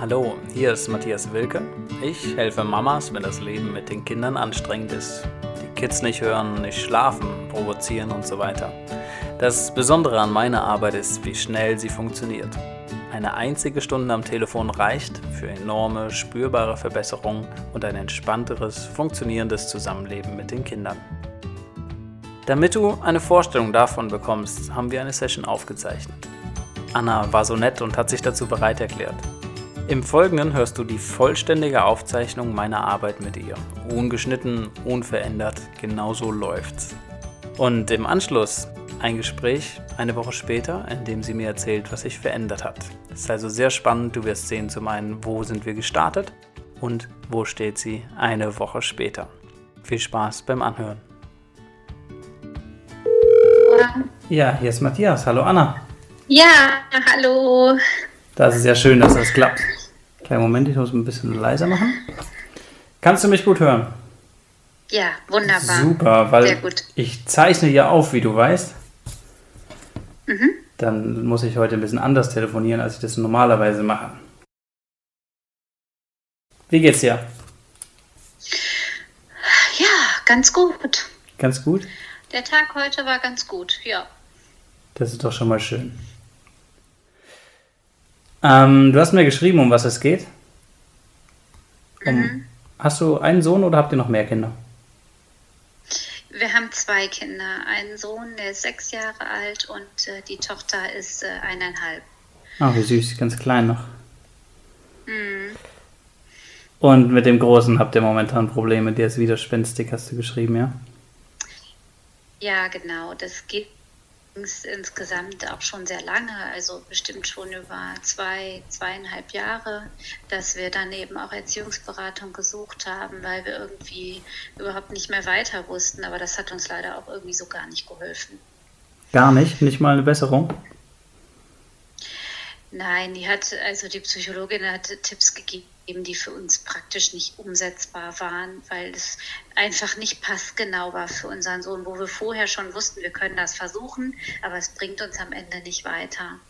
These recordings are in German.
Hallo, hier ist Matthias Wilke. Ich helfe Mamas, wenn das Leben mit den Kindern anstrengend ist. Die Kids nicht hören, nicht schlafen, provozieren und so weiter. Das Besondere an meiner Arbeit ist, wie schnell sie funktioniert. Eine einzige Stunde am Telefon reicht für enorme, spürbare Verbesserungen und ein entspannteres, funktionierendes Zusammenleben mit den Kindern. Damit du eine Vorstellung davon bekommst, haben wir eine Session aufgezeichnet. Anna war so nett und hat sich dazu bereit erklärt. Im Folgenden hörst du die vollständige Aufzeichnung meiner Arbeit mit ihr. Ungeschnitten, unverändert, genauso läuft's. Und im Anschluss ein Gespräch eine Woche später, in dem sie mir erzählt, was sich verändert hat. Es ist also sehr spannend, du wirst sehen zum einen, wo sind wir gestartet und wo steht sie eine Woche später. Viel Spaß beim Anhören. Ja, hier ist Matthias. Hallo Anna. Ja, hallo. Das ist ja schön, dass das klappt. Kleinen Moment, ich muss ein bisschen leiser machen. Kannst du mich gut hören? Ja, wunderbar. Super, weil ich zeichne ja auf, wie du weißt. Mhm. Dann muss ich heute ein bisschen anders telefonieren, als ich das normalerweise mache. Wie geht's dir? Ja, ganz gut. Ganz gut? Der Tag heute war ganz gut, ja. Das ist doch schon mal schön. Ähm, du hast mir geschrieben, um was es geht. Um, mhm. Hast du einen Sohn oder habt ihr noch mehr Kinder? Wir haben zwei Kinder. Einen Sohn, der ist sechs Jahre alt und äh, die Tochter ist äh, eineinhalb. Ach, wie süß, ganz klein noch. Mhm. Und mit dem Großen habt ihr momentan Probleme, der ist widerspenstig, hast du geschrieben, ja? Ja, genau. Das geht insgesamt auch schon sehr lange, also bestimmt schon über zwei, zweieinhalb Jahre, dass wir dann eben auch Erziehungsberatung gesucht haben, weil wir irgendwie überhaupt nicht mehr weiter wussten. Aber das hat uns leider auch irgendwie so gar nicht geholfen. Gar nicht? Nicht mal eine Besserung? Nein, die hat, also die Psychologin hat Tipps gegeben eben die für uns praktisch nicht umsetzbar waren, weil es einfach nicht passgenau war für unseren Sohn, wo wir vorher schon wussten, wir können das versuchen, aber es bringt uns am Ende nicht weiter.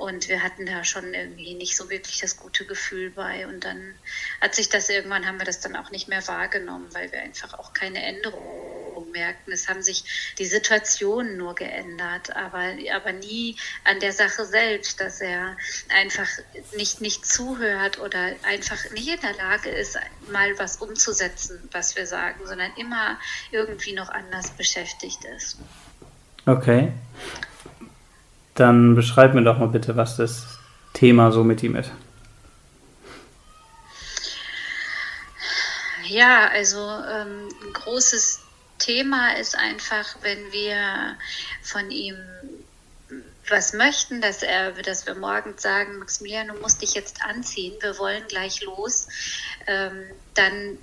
Und wir hatten da schon irgendwie nicht so wirklich das gute Gefühl bei. Und dann hat sich das irgendwann, haben wir das dann auch nicht mehr wahrgenommen, weil wir einfach auch keine Änderung merkten. Es haben sich die Situationen nur geändert, aber, aber nie an der Sache selbst, dass er einfach nicht, nicht zuhört oder einfach nicht in der Lage ist, mal was umzusetzen, was wir sagen, sondern immer irgendwie noch anders beschäftigt ist. Okay. Dann beschreib mir doch mal bitte, was das Thema so mit ihm ist. Ja, also ähm, ein großes Thema ist einfach, wenn wir von ihm was möchten, dass er, dass wir morgens sagen, Maximilian, du musst dich jetzt anziehen, wir wollen gleich los, ähm, dann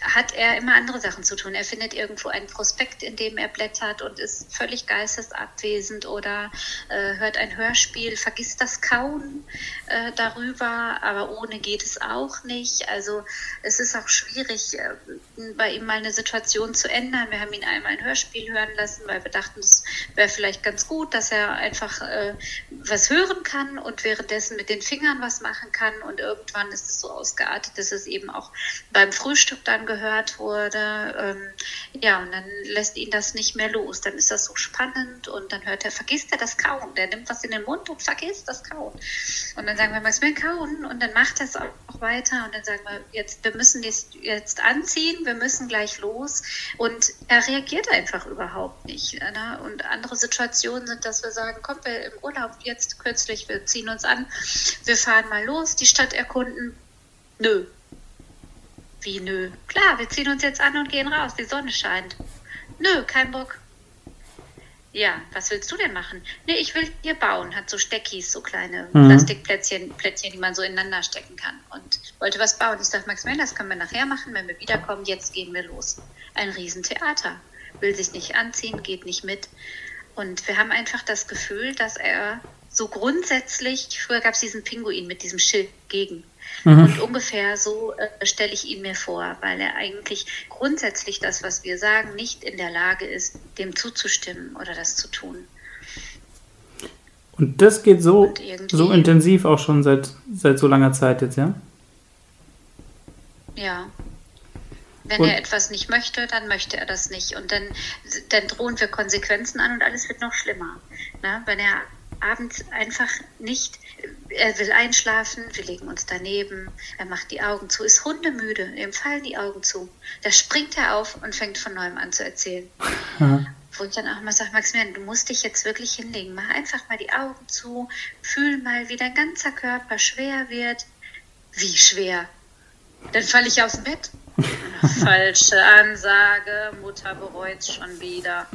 hat er immer andere Sachen zu tun. Er findet irgendwo ein Prospekt, in dem er blättert und ist völlig geistesabwesend oder äh, hört ein Hörspiel, vergisst das Kauen äh, darüber, aber ohne geht es auch nicht. Also es ist auch schwierig, äh, bei ihm mal eine Situation zu ändern. Wir haben ihn einmal ein Hörspiel hören lassen, weil wir dachten, es wäre vielleicht ganz gut, dass er einfach äh, was hören kann und währenddessen mit den Fingern was machen kann. Und irgendwann ist es so ausgeartet, dass es eben auch beim Frühstück dann gehört wurde. Ähm, ja, und dann lässt ihn das nicht mehr los. Dann ist das so spannend und dann hört er, vergisst er das Kauen. Der nimmt was in den Mund und vergisst das Kauen. Und dann sagen wir, was will kauen? Und dann macht er es auch weiter und dann sagen wir, jetzt, wir müssen jetzt anziehen, wir müssen gleich los. Und er reagiert einfach überhaupt nicht. Ne? Und andere Situationen sind, dass wir sagen, komm, wir im Urlaub jetzt kürzlich, wir ziehen uns an, wir fahren mal los, die Stadt erkunden. Nö, wie nö? Klar, wir ziehen uns jetzt an und gehen raus. Die Sonne scheint. Nö, kein Bock. Ja, was willst du denn machen? Nee, ich will hier bauen. Hat so Steckis, so kleine mhm. Plastikplättchen, Plättchen, die man so ineinander stecken kann. Und wollte was bauen. Ich dachte, Maximilian, das können wir nachher machen, wenn wir wiederkommen. Jetzt gehen wir los. Ein Riesentheater. Will sich nicht anziehen, geht nicht mit. Und wir haben einfach das Gefühl, dass er so grundsätzlich, früher gab es diesen Pinguin mit diesem Schild gegen. Mhm. Und ungefähr so äh, stelle ich ihn mir vor, weil er eigentlich grundsätzlich das, was wir sagen, nicht in der Lage ist, dem zuzustimmen oder das zu tun. Und das geht so, so intensiv auch schon seit, seit so langer Zeit jetzt, ja? Ja. Wenn und er etwas nicht möchte, dann möchte er das nicht. Und dann, dann drohen wir Konsequenzen an und alles wird noch schlimmer. Na, wenn er abends einfach nicht, er will einschlafen, wir legen uns daneben, er macht die Augen zu, ist hundemüde, ihm fallen die Augen zu. Da springt er auf und fängt von neuem an zu erzählen. Ja. Wo ich dann auch mal sage, Maximilian, du musst dich jetzt wirklich hinlegen, mach einfach mal die Augen zu, fühl mal, wie dein ganzer Körper schwer wird. Wie schwer? Dann falle ich aus dem Bett. Falsche Ansage, Mutter bereut es schon wieder.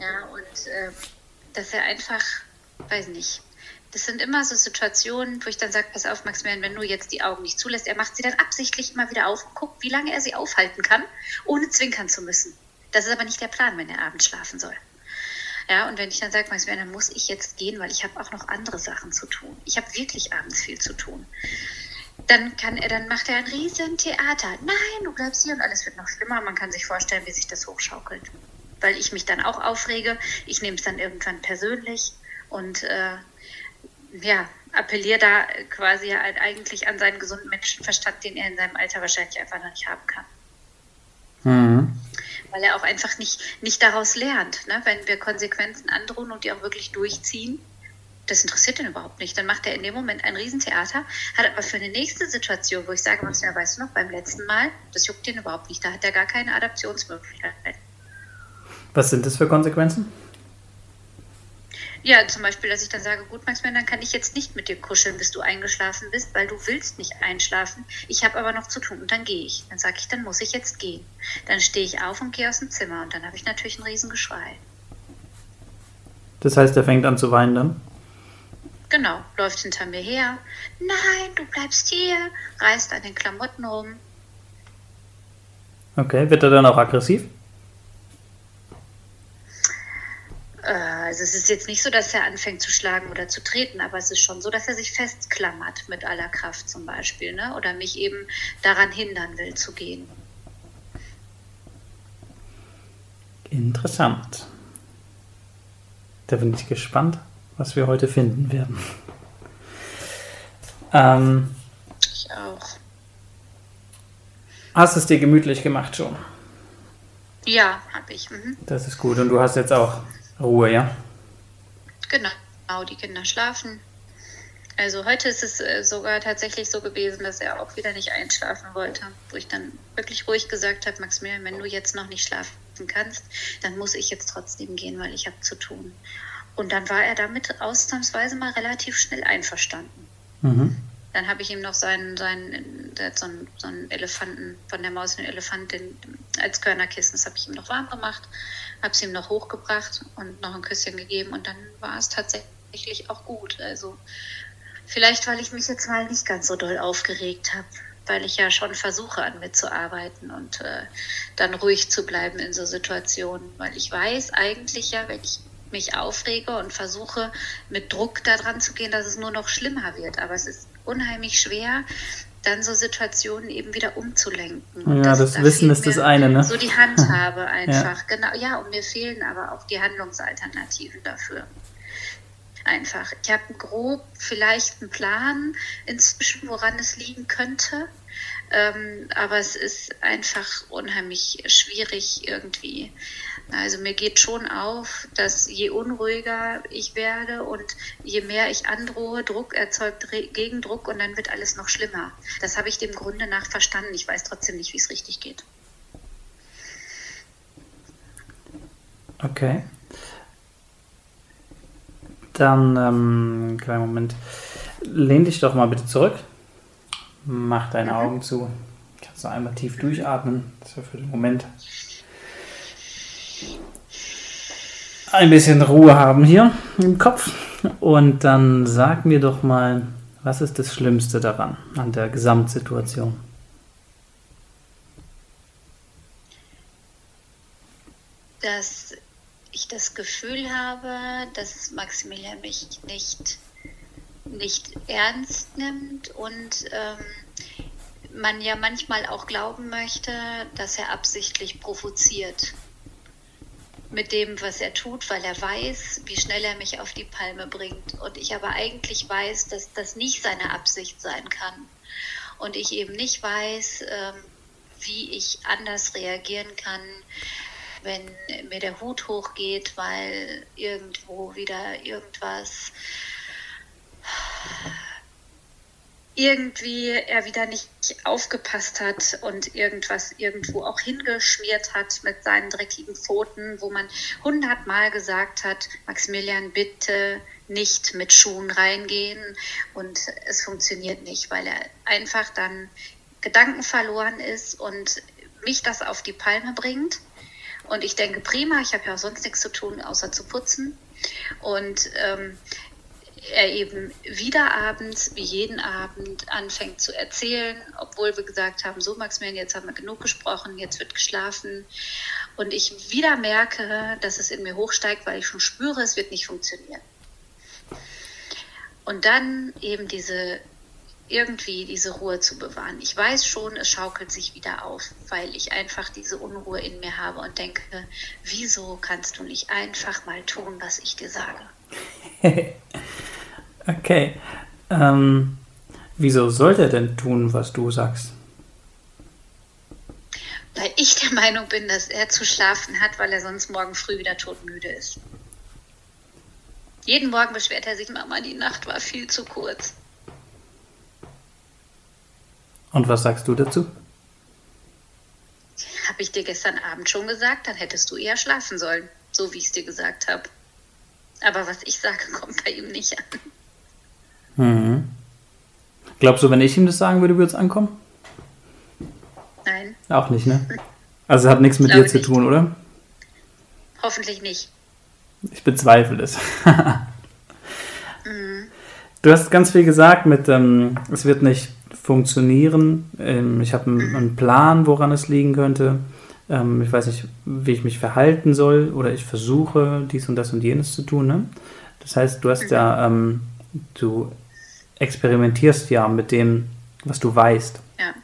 Ja, und äh, dass er einfach, weiß nicht, das sind immer so Situationen, wo ich dann sage, pass auf, Maximilian, wenn du jetzt die Augen nicht zulässt, er macht sie dann absichtlich immer wieder auf und guckt, wie lange er sie aufhalten kann, ohne zwinkern zu müssen. Das ist aber nicht der Plan, wenn er abends schlafen soll. Ja, und wenn ich dann sage, Maximilian, dann muss ich jetzt gehen, weil ich habe auch noch andere Sachen zu tun. Ich habe wirklich abends viel zu tun dann kann er, dann macht er ein riesen Theater. Nein, du bleibst hier und alles wird noch schlimmer. Man kann sich vorstellen, wie sich das hochschaukelt. Weil ich mich dann auch aufrege. Ich nehme es dann irgendwann persönlich und äh, ja, appelliere da quasi halt eigentlich an seinen gesunden Menschenverstand, den er in seinem Alter wahrscheinlich einfach noch nicht haben kann. Mhm. Weil er auch einfach nicht, nicht daraus lernt. Ne? Wenn wir Konsequenzen androhen und die auch wirklich durchziehen, das interessiert ihn überhaupt nicht. Dann macht er in dem Moment ein Riesentheater, hat aber für eine nächste Situation, wo ich sage, was mir weißt du noch, beim letzten Mal, das juckt ihn überhaupt nicht. Da hat er gar keine Adaptionsmöglichkeit. Was sind das für Konsequenzen? Ja, zum Beispiel, dass ich dann sage, gut, Maximilian, dann kann ich jetzt nicht mit dir kuscheln, bis du eingeschlafen bist, weil du willst nicht einschlafen. Ich habe aber noch zu tun und dann gehe ich. Dann sage ich, dann muss ich jetzt gehen. Dann stehe ich auf und gehe aus dem Zimmer und dann habe ich natürlich ein Riesengeschrei. Das heißt, er fängt an zu weinen dann? Genau, läuft hinter mir her. Nein, du bleibst hier, reißt an den Klamotten rum. Okay, wird er dann auch aggressiv? Äh, also es ist jetzt nicht so, dass er anfängt zu schlagen oder zu treten, aber es ist schon so, dass er sich festklammert mit aller Kraft zum Beispiel, ne? Oder mich eben daran hindern will zu gehen. Interessant. Da bin ich gespannt, was wir heute finden werden. Ähm, ich auch. Hast es dir gemütlich gemacht schon? Ja, habe ich. Mhm. Das ist gut. Und du hast jetzt auch Ruhe, ja? Genau, die Kinder schlafen. Also heute ist es äh, sogar tatsächlich so gewesen, dass er auch wieder nicht einschlafen wollte, wo ich dann wirklich ruhig gesagt habe, Maximilian, wenn du jetzt noch nicht schlafen kannst, dann muss ich jetzt trotzdem gehen, weil ich habe zu tun. Und dann war er damit ausnahmsweise mal relativ schnell einverstanden. Mhm. Dann habe ich ihm noch seinen, seinen der hat so einen, so einen Elefanten, von der Maus einen Elefanten als Körnerkissen, das habe ich ihm noch warm gemacht, habe es ihm noch hochgebracht und noch ein Küsschen gegeben und dann war es tatsächlich auch gut. Also vielleicht, weil ich mich jetzt mal nicht ganz so doll aufgeregt habe, weil ich ja schon versuche, an mir zu arbeiten und äh, dann ruhig zu bleiben in so Situationen, weil ich weiß eigentlich ja, wenn ich mich aufrege und versuche mit Druck daran zu gehen, dass es nur noch schlimmer wird. Aber es ist unheimlich schwer, dann so Situationen eben wieder umzulenken. Ja, das, das Wissen ist das eine, ne? So die Handhabe einfach, ja. genau. Ja, und mir fehlen aber auch die Handlungsalternativen dafür. Einfach. Ich habe grob vielleicht einen Plan inzwischen, woran es liegen könnte. Ähm, aber es ist einfach unheimlich schwierig irgendwie also mir geht schon auf, dass je unruhiger ich werde und je mehr ich androhe, Druck erzeugt Gegendruck und dann wird alles noch schlimmer. Das habe ich dem Grunde nach verstanden. Ich weiß trotzdem nicht, wie es richtig geht. Okay. Dann, ähm, kleinen Moment. Lehn dich doch mal bitte zurück. Mach deine mhm. Augen zu. Kannst du einmal tief durchatmen. Das war für den Moment ein bisschen Ruhe haben hier im Kopf. Und dann sag mir doch mal, was ist das Schlimmste daran, an der Gesamtsituation? Dass ich das Gefühl habe, dass Maximilian mich nicht, nicht ernst nimmt und ähm, man ja manchmal auch glauben möchte, dass er absichtlich provoziert. Mit dem, was er tut, weil er weiß, wie schnell er mich auf die Palme bringt. Und ich aber eigentlich weiß, dass das nicht seine Absicht sein kann. Und ich eben nicht weiß, ähm, wie ich anders reagieren kann, wenn mir der Hut hochgeht, weil irgendwo wieder irgendwas irgendwie er wieder nicht aufgepasst hat und irgendwas irgendwo auch hingeschmiert hat mit seinen dreckigen Pfoten, wo man hundertmal gesagt hat, Maximilian, bitte nicht mit Schuhen reingehen und es funktioniert nicht, weil er einfach dann Gedanken verloren ist und mich das auf die Palme bringt. Und ich denke, prima, ich habe ja auch sonst nichts zu tun, außer zu putzen. Und ähm, er eben wieder abends, wie jeden Abend, anfängt zu erzählen, obwohl wir gesagt haben, so Maximilian, jetzt haben wir genug gesprochen, jetzt wird geschlafen. Und ich wieder merke, dass es in mir hochsteigt, weil ich schon spüre, es wird nicht funktionieren. Und dann eben diese irgendwie diese Ruhe zu bewahren. Ich weiß schon, es schaukelt sich wieder auf, weil ich einfach diese Unruhe in mir habe und denke, wieso kannst du nicht einfach mal tun, was ich dir sage? okay. Ähm, wieso sollte er denn tun, was du sagst? Weil ich der Meinung bin, dass er zu schlafen hat, weil er sonst morgen früh wieder todmüde ist. Jeden Morgen beschwert er sich, Mama, die Nacht war viel zu kurz. Und was sagst du dazu? Habe ich dir gestern Abend schon gesagt, dann hättest du eher schlafen sollen, so wie ich es dir gesagt habe. Aber was ich sage, kommt bei ihm nicht an. Mhm. Glaubst du, wenn ich ihm das sagen würde, würde es ankommen? Nein. Auch nicht, ne? Also hat nichts mit dir zu tun, oder? Hoffentlich nicht. Ich bezweifle es. mhm. Du hast ganz viel gesagt mit, ähm, es wird nicht funktionieren. Ähm, ich habe einen, einen, Plan, woran es liegen könnte. Ähm, ich weiß nicht, wie ich mich verhalten soll oder ich versuche, dies und das und jenes zu tun. Ne? Das heißt, du hast ja, ähm, du experimentierst ja mit dem, was du weißt. Ja.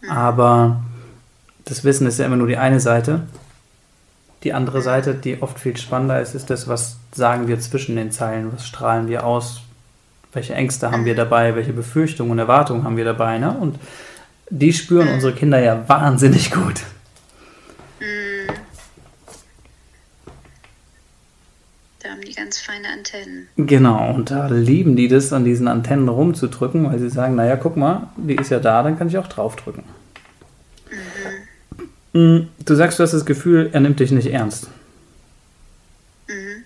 Mhm. Aber das Wissen ist ja immer nur die eine Seite. Die andere Seite, die oft viel spannender ist, ist das, was sagen wir zwischen den Zeilen, was strahlen wir aus, welche Ängste haben wir dabei, welche Befürchtungen und Erwartungen haben wir dabei. Ne? Und die spüren unsere Kinder ja wahnsinnig gut. Mhm. Da haben die ganz feine Antennen. Genau, und da lieben die das, an diesen Antennen rumzudrücken, weil sie sagen, naja, guck mal, die ist ja da, dann kann ich auch draufdrücken. Mhm. Mm, du sagst, du hast das Gefühl, er nimmt dich nicht ernst. Mhm.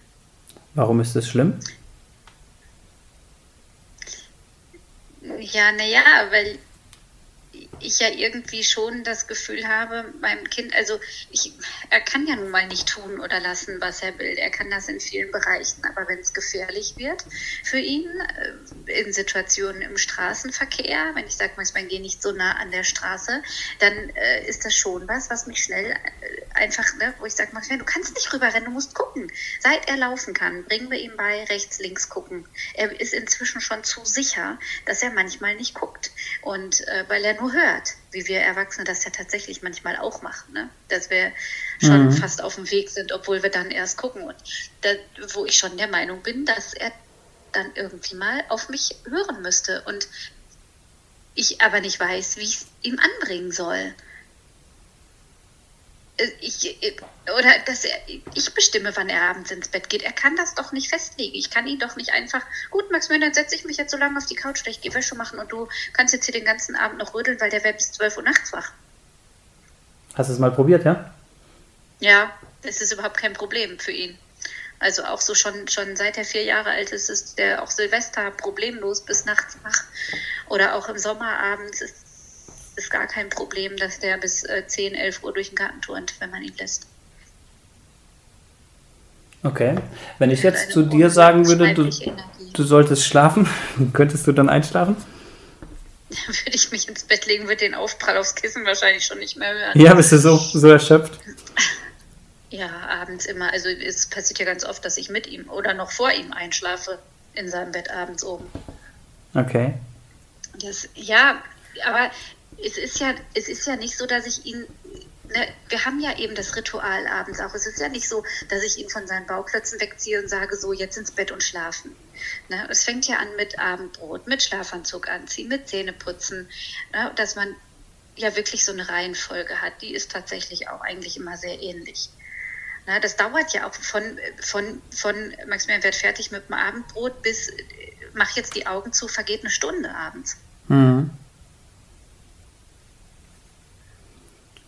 Warum ist das schlimm? Ja, naja, weil ich ja irgendwie schon das Gefühl habe, meinem Kind, also ich, er kann ja nun mal nicht tun oder lassen, was er will. Er kann das in vielen Bereichen, aber wenn es gefährlich wird für ihn, äh, in Situationen im Straßenverkehr, wenn ich sage, manchmal gehe nicht so nah an der Straße, dann äh, ist das schon was, was mich schnell äh, einfach, ne, wo ich sage, du kannst nicht rüberrennen, du musst gucken. Seit er laufen kann, bringen wir ihm bei, rechts, links gucken. Er ist inzwischen schon zu sicher, dass er manchmal nicht guckt. Und äh, weil er nur hört, wie wir Erwachsene das ja tatsächlich manchmal auch machen, ne? dass wir schon mhm. fast auf dem Weg sind, obwohl wir dann erst gucken. Und da, wo ich schon der Meinung bin, dass er dann irgendwie mal auf mich hören müsste und ich aber nicht weiß, wie ich es ihm anbringen soll. Ich, äh, oder dass er, ich bestimme, wann er abends ins Bett geht. Er kann das doch nicht festlegen. Ich kann ihn doch nicht einfach, gut, Maximilian, dann setze ich mich jetzt so lange auf die Couch, ich gehe Wäsche machen und du kannst jetzt hier den ganzen Abend noch rödeln, weil der wäre bis 12 Uhr nachts wach. Hast du es mal probiert, ja? Ja, das ist überhaupt kein Problem für ihn. Also auch so schon, schon seit er vier Jahre alt ist, ist der auch Silvester problemlos bis nachts wach. Oder auch im Sommer abends ist ist gar kein Problem, dass der bis äh, 10, 11 Uhr durch den Garten turnt, wenn man ihn lässt. Okay. Wenn ich jetzt zu dir sagen würde, du, du solltest schlafen, könntest du dann einschlafen? Dann würde ich mich ins Bett legen, würde den Aufprall aufs Kissen wahrscheinlich schon nicht mehr hören. Ja, bist du so, so erschöpft? Ja, abends immer. Also es passiert ja ganz oft, dass ich mit ihm oder noch vor ihm einschlafe in seinem Bett abends oben. Okay. Das, ja, aber es ist ja, es ist ja nicht so, dass ich ihn ne, wir haben ja eben das Ritual abends auch. Es ist ja nicht so, dass ich ihn von seinen Bauklötzen wegziehe und sage, so jetzt ins Bett und schlafen. Ne, es fängt ja an mit Abendbrot, mit Schlafanzug anziehen, mit Zähneputzen, ne, dass man ja wirklich so eine Reihenfolge hat. Die ist tatsächlich auch eigentlich immer sehr ähnlich. Na, das dauert ja auch von, von, von Maximilian wird fertig mit dem Abendbrot bis mach jetzt die Augen zu, vergeht eine Stunde abends. Mhm.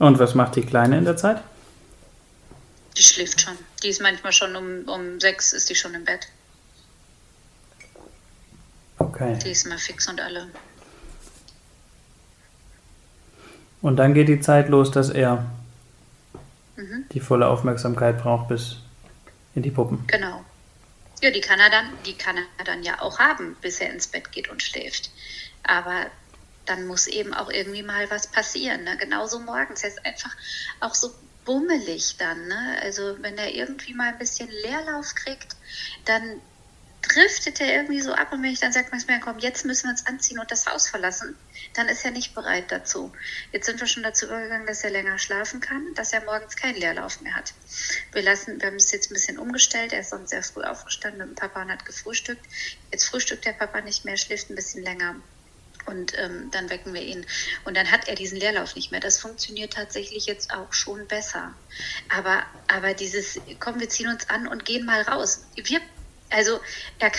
Und was macht die Kleine in der Zeit? Die schläft schon. Die ist manchmal schon um, um sechs, ist die schon im Bett. Okay. Die ist mal fix und alle. Und dann geht die Zeit los, dass er mhm. die volle Aufmerksamkeit braucht bis in die Puppen. Genau. Ja, die kann er dann, die kann er dann ja auch haben, bis er ins Bett geht und schläft. Aber dann muss eben auch irgendwie mal was passieren. Ne? Genauso morgens. Er ist einfach auch so bummelig dann. Ne? Also wenn er irgendwie mal ein bisschen Leerlauf kriegt, dann driftet er irgendwie so ab und wenn ich dann sage, komm, jetzt müssen wir uns anziehen und das Haus verlassen, dann ist er nicht bereit dazu. Jetzt sind wir schon dazu übergegangen, dass er länger schlafen kann, dass er morgens keinen Leerlauf mehr hat. Wir lassen, wir haben es jetzt ein bisschen umgestellt, er ist sonst sehr früh aufgestanden mit dem Papa und hat gefrühstückt. Jetzt frühstückt der Papa nicht mehr, schläft ein bisschen länger und ähm, dann wecken wir ihn. Und dann hat er diesen Leerlauf nicht mehr. Das funktioniert tatsächlich jetzt auch schon besser. Aber, aber dieses, komm, wir ziehen uns an und gehen mal raus. Wir also er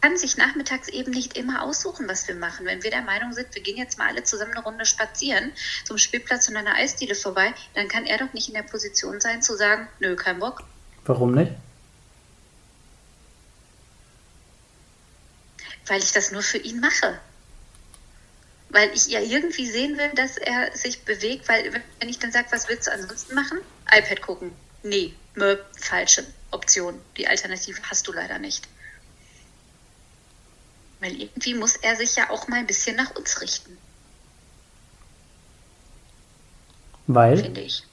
kann sich nachmittags eben nicht immer aussuchen, was wir machen. Wenn wir der Meinung sind, wir gehen jetzt mal alle zusammen eine Runde spazieren zum Spielplatz und an einer Eisdiele vorbei, dann kann er doch nicht in der Position sein zu sagen, nö, kein Bock. Warum nicht? Weil ich das nur für ihn mache. Weil ich ja irgendwie sehen will, dass er sich bewegt, weil wenn ich dann sage, was willst du ansonsten machen? iPad gucken. Nee, Möp, falsche Option. Die Alternative hast du leider nicht. Weil irgendwie muss er sich ja auch mal ein bisschen nach uns richten. Weil? Finde ich.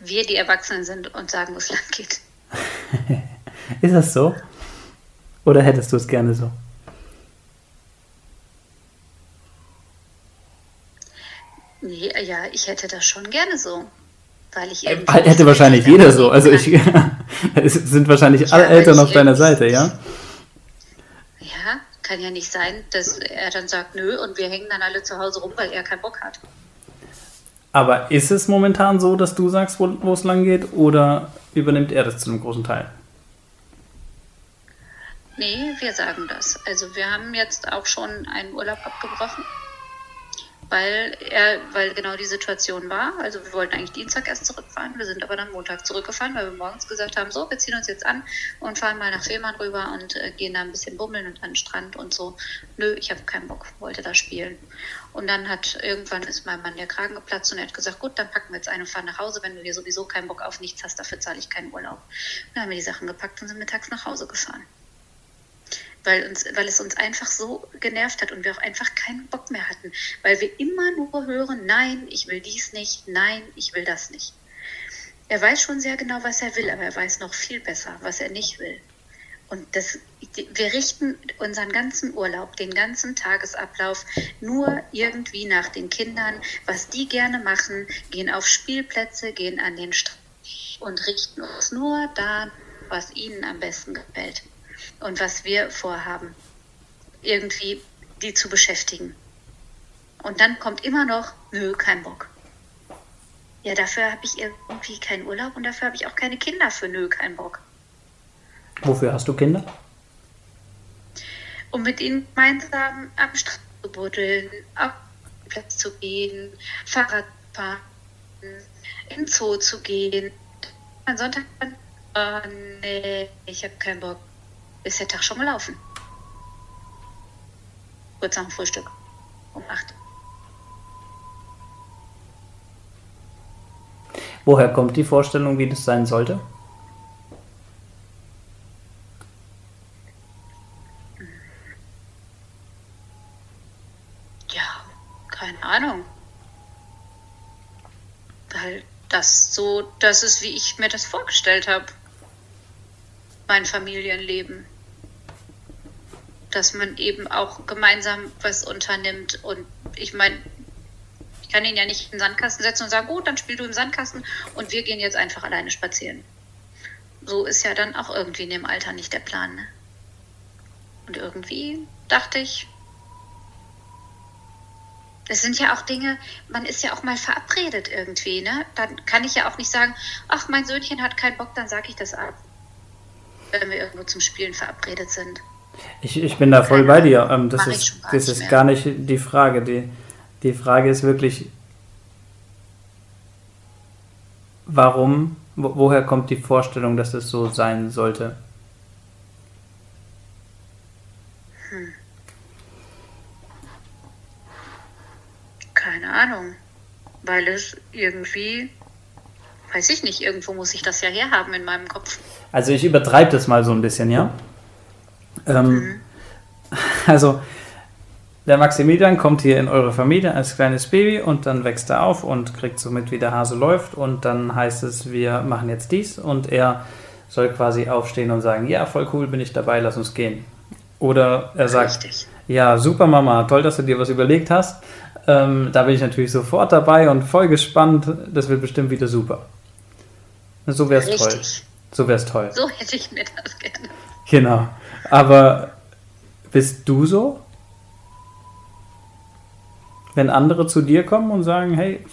Wir die Erwachsenen sind und sagen, wo es lang geht. Ist das so? Oder hättest du es gerne so? Nee, ja, ich hätte das schon gerne so. Weil ich eben äh, Hätte wahrscheinlich jeder so. Also ich, es sind wahrscheinlich ja, alle Eltern auf deiner Seite, ja? Ja, kann ja nicht sein, dass er dann sagt, nö, und wir hängen dann alle zu Hause rum, weil er keinen Bock hat. Aber ist es momentan so, dass du sagst, wo es lang geht, oder übernimmt er das zu einem großen Teil? Nee, wir sagen das. Also wir haben jetzt auch schon einen Urlaub abgebrochen weil er, weil genau die Situation war. Also wir wollten eigentlich Dienstag erst zurückfahren, wir sind aber dann Montag zurückgefahren, weil wir morgens gesagt haben, so, wir ziehen uns jetzt an und fahren mal nach Fehmarn rüber und äh, gehen da ein bisschen bummeln und an den Strand und so. Nö, ich habe keinen Bock, wollte da spielen. Und dann hat irgendwann ist mein Mann der Kragen geplatzt und er hat gesagt, gut, dann packen wir jetzt ein und fahren nach Hause, wenn du dir sowieso keinen Bock auf nichts hast, dafür zahle ich keinen Urlaub. Und dann haben wir die Sachen gepackt und sind mittags nach Hause gefahren weil, uns, weil es uns einfach so genervt hat und wir auch einfach keinen Bock mehr hatten, weil wir immer nur hören, nein, ich will dies nicht, nein, ich will das nicht. Er weiß schon sehr genau, was er will, aber er weiß noch viel besser, was er nicht will. Und das, wir richten unseren ganzen Urlaub, den ganzen Tagesablauf nur irgendwie nach den Kindern, was die gerne machen, gehen auf Spielplätze, gehen an den Strand und richten uns nur da, was ihnen am besten gefällt und was wir vorhaben, irgendwie die zu beschäftigen. Und dann kommt immer noch, nö, kein Bock. Ja, dafür habe ich irgendwie keinen Urlaub und dafür habe ich auch keine Kinder für nö, kein Bock. Wofür hast du Kinder? Um mit ihnen gemeinsam am Strand zu buddeln, auf den Platz zu gehen, Fahrrad fahren, in den Zoo zu gehen. Am Sonntag, oh nee, ich habe keinen Bock ist der Tag schon gelaufen. Kurz nach dem Frühstück. Um acht. Woher kommt die Vorstellung, wie das sein sollte? Ja, keine Ahnung. Weil das so, das ist, wie ich mir das vorgestellt habe mein Familienleben. Dass man eben auch gemeinsam was unternimmt. Und ich meine, Ich kann ihn ja nicht in den Sandkasten setzen und sagen, gut, dann spiel du im Sandkasten und wir gehen jetzt einfach alleine spazieren. So ist ja dann auch irgendwie in dem Alter nicht der Plan. Ne? Und irgendwie dachte ich, es sind ja auch Dinge, man ist ja auch mal verabredet irgendwie, ne? Dann kann ich ja auch nicht sagen, ach, mein Söhnchen hat keinen Bock, dann sage ich das ab. Wenn wir irgendwo zum Spielen verabredet sind. Ich, ich bin da voll bei dir. Ähm, das ist, das ist gar nicht die Frage. Die, die Frage ist wirklich, warum, wo, woher kommt die Vorstellung, dass es so sein sollte? Keine Ahnung. Weil es irgendwie, weiß ich nicht, irgendwo muss ich das ja herhaben in meinem Kopf. Also ich übertreibe das mal so ein bisschen, ja? Ähm, mhm. Also der Maximilian kommt hier in eure Familie als kleines Baby und dann wächst er auf und kriegt so mit, wie der Hase läuft und dann heißt es, wir machen jetzt dies und er soll quasi aufstehen und sagen, ja, voll cool, bin ich dabei, lass uns gehen. Oder er sagt, Richtig. ja, super Mama, toll, dass du dir was überlegt hast. Ähm, da bin ich natürlich sofort dabei und voll gespannt. Das wird bestimmt wieder super. So wäre es toll. So wäre es toll. So hätte ich mir das gerne. Genau. Aber bist du so? Wenn andere zu dir kommen und sagen, hey,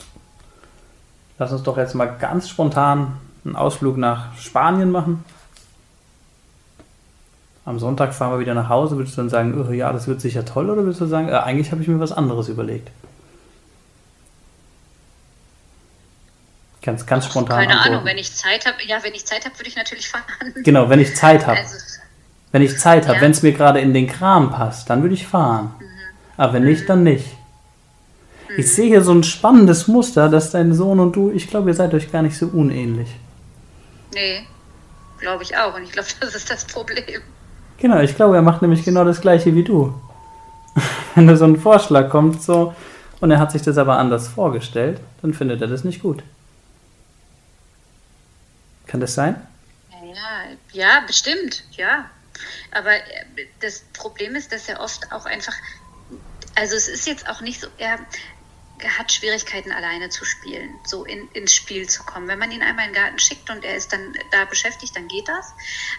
lass uns doch jetzt mal ganz spontan einen Ausflug nach Spanien machen. Am Sonntag fahren wir wieder nach Hause. Würdest du dann sagen, oh, ja, das wird sicher toll? Oder würdest du sagen, äh, eigentlich habe ich mir was anderes überlegt? Ganz, ganz spontan. Keine antworten. Ahnung, wenn ich Zeit habe, ja, wenn ich Zeit habe, würde ich natürlich fahren. Genau, wenn ich Zeit habe. Also, wenn ich Zeit habe, ja. wenn es mir gerade in den Kram passt, dann würde ich fahren. Mhm. Aber wenn mhm. nicht, dann nicht. Mhm. Ich sehe hier so ein spannendes Muster, dass dein Sohn und du, ich glaube, ihr seid euch gar nicht so unähnlich. Nee, glaube ich auch. Und ich glaube, das ist das Problem. Genau, ich glaube, er macht nämlich genau das gleiche wie du. Wenn da so ein Vorschlag kommt, so, und er hat sich das aber anders vorgestellt, dann findet er das nicht gut. Kann das sein? Ja, ja, bestimmt, ja. Aber äh, das Problem ist, dass er oft auch einfach, also es ist jetzt auch nicht so, er, hat Schwierigkeiten alleine zu spielen, so in, ins Spiel zu kommen. Wenn man ihn einmal in den Garten schickt und er ist dann da beschäftigt, dann geht das.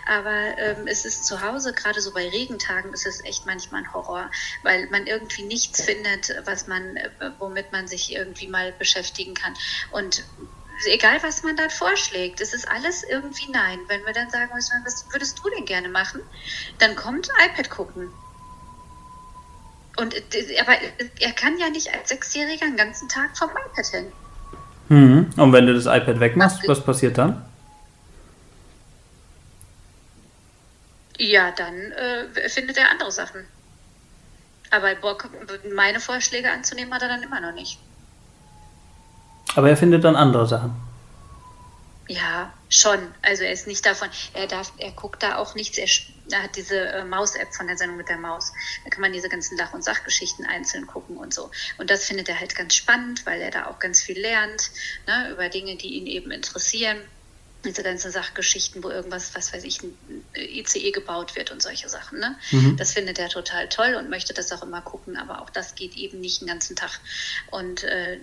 Aber ähm, es ist zu Hause, gerade so bei Regentagen, ist es echt manchmal ein Horror, weil man irgendwie nichts findet, was man, äh, womit man sich irgendwie mal beschäftigen kann. Und egal was man dann vorschlägt, es ist alles irgendwie nein. Wenn wir dann sagen, was würdest du denn gerne machen, dann kommt iPad gucken. Und aber er kann ja nicht als Sechsjähriger den ganzen Tag vom iPad hin. Mhm. Und wenn du das iPad wegmachst, was passiert dann? Ja, dann äh, findet er andere Sachen. Aber Bock, meine Vorschläge anzunehmen, hat er dann immer noch nicht. Aber er findet dann andere Sachen. Ja, schon. Also er ist nicht davon, er darf, er guckt da auch nichts. Er, er hat diese äh, Maus-App von der Sendung mit der Maus. Da kann man diese ganzen Lach- und Sachgeschichten einzeln gucken und so. Und das findet er halt ganz spannend, weil er da auch ganz viel lernt, ne, über Dinge, die ihn eben interessieren diese ganzen Sachgeschichten, wo irgendwas, was weiß ich, ein ICE gebaut wird und solche Sachen. Ne? Mhm. Das findet er total toll und möchte das auch immer gucken, aber auch das geht eben nicht den ganzen Tag. Und äh,